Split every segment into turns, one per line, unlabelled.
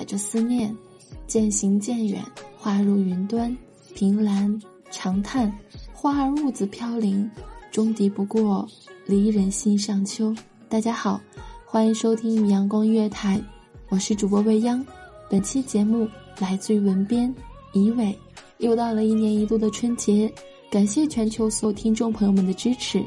载着思念，渐行渐远，花入云端。凭栏长叹，花儿兀自飘零，终敌不过离人心上秋。大家好，欢迎收听阳光音乐台，我是主播未央。本期节目来自于文编怡伟。又到了一年一度的春节，感谢全球所有听众朋友们的支持。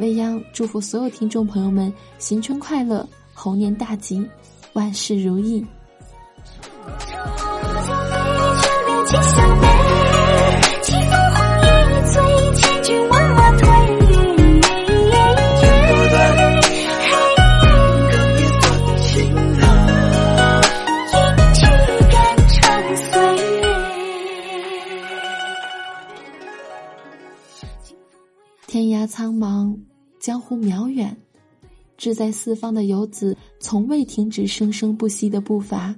未央祝福所有听众朋友们新春快乐，猴年大吉，万事如意。天涯苍茫，江湖渺远，志在四方的游子从未停止生生不息的步伐，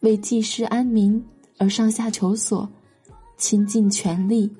为济世安民而上下求索，倾尽全力。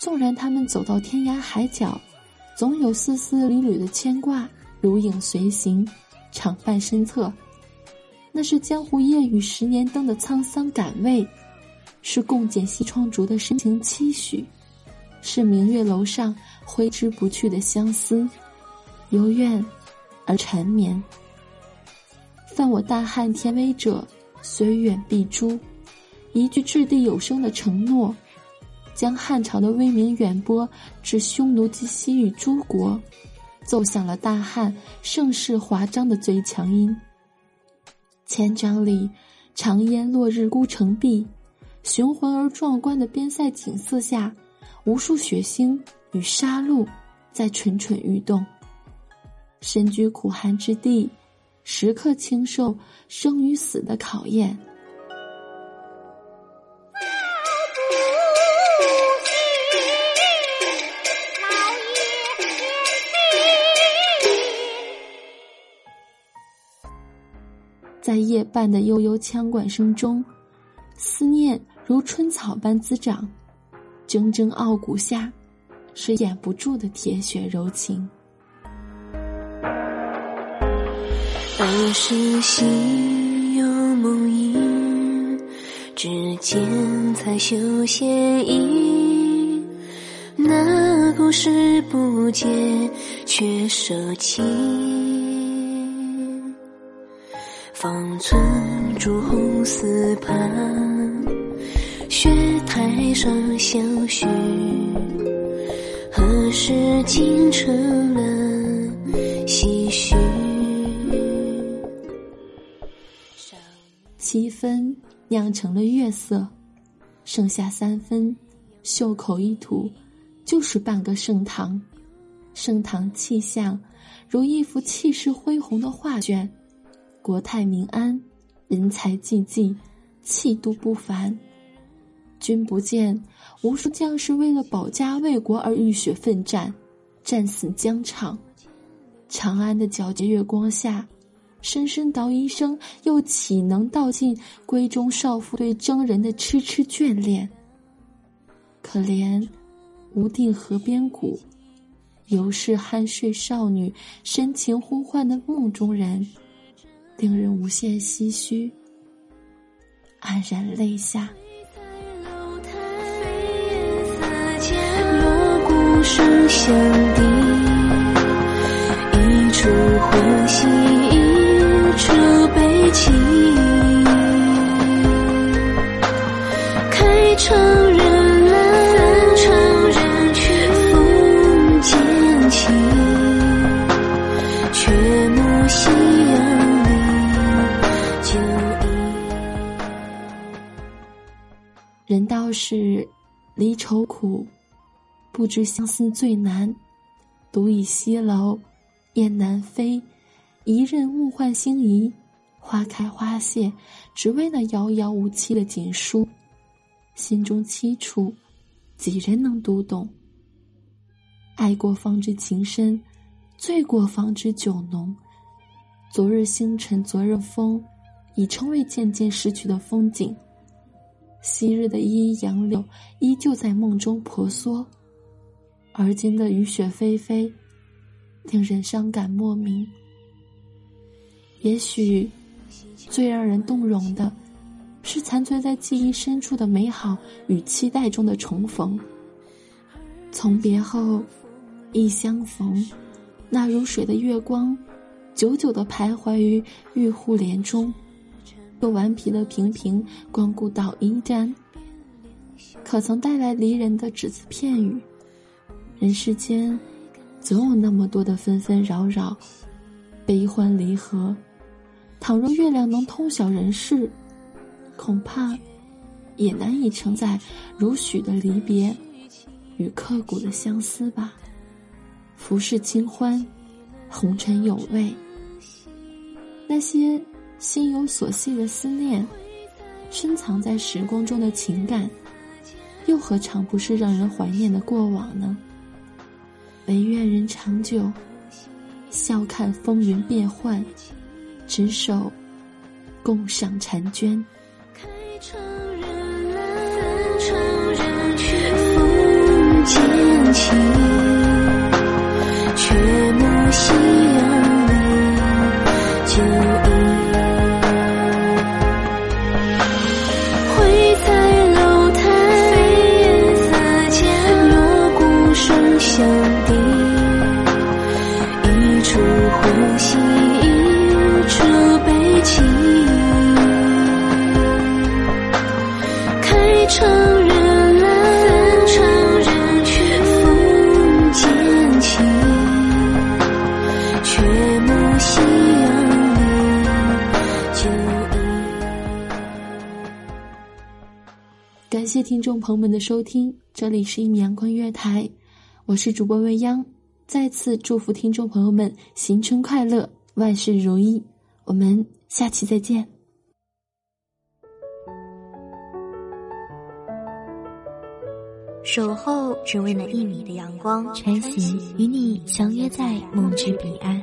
纵然他们走到天涯海角，总有丝丝缕缕的牵挂如影随形，常伴身侧。那是江湖夜雨十年灯的沧桑感味，是共剪西窗烛的深情期许，是明月楼上挥之不去的相思，由怨而缠绵。犯我大汉天威者，虽远必诛。一句掷地有声的承诺，将汉朝的威名远播至匈奴及西域诸国，奏响了大汉盛世华章的最强音。千章里，长烟落日孤城壁，雄浑而壮观的边塞景色下，无数血腥与杀戮在蠢蠢欲动。身居苦寒之地，时刻经受生与死的考验。在夜半的悠悠枪管声中，思念如春草般滋长，铮铮傲骨下，是掩不住的铁血柔情。
儿时心有梦萦，指尖才绣线衣。那故事不解，却舍弃。寸朱红丝畔，雪台上相许。何时竟成了唏嘘？
七分酿成了月色，剩下三分，袖口一吐，就是半个盛唐。盛唐气象，如一幅气势恢宏的画卷，国泰民安，人才济济，气度不凡。君不见，无数将士为了保家卫国而浴血奋战，战死疆场。长安的皎洁月光下，声声捣衣声又岂能道尽闺中少妇对征人的痴痴眷恋？可怜无定河边骨，犹是酣睡少女深情呼唤的梦中人，令人无限唏嘘，黯然泪下。
锣鼓声响
愁苦，不知相思最难。独倚西楼，雁南飞，一任物换星移，花开花谢，只为那遥遥无期的锦书。心中凄楚，几人能读懂？爱过方知情深，醉过方知酒浓。昨日星辰，昨日风，已成为渐渐逝去的风景。昔日的依依杨柳依旧在梦中婆娑，而今的雨雪霏霏，令人伤感莫名。也许，最让人动容的，是残存在记忆深处的美好与期待中的重逢。从别后，忆相逢，那如水的月光，久久的徘徊于玉户帘中。又顽皮的频频光顾捣衣砧，可曾带来离人的只字片语？人世间，总有那么多的纷纷扰扰，悲欢离合。倘若月亮能通晓人世，恐怕也难以承载如许的离别与刻骨的相思吧。浮世清欢，红尘有味，那些。心有所系的思念，深藏在时光中的情感，又何尝不是让人怀念的过往呢？唯愿人长久，笑看风云变幻，执手共赏婵娟。感谢听众朋友们的收听，这里是一米阳光月台，我是主播未央，再次祝福听众朋友们新春快乐，万事如意，我们下期再见。
守候只为那一米的阳光，
穿行与你相约在梦之彼岸。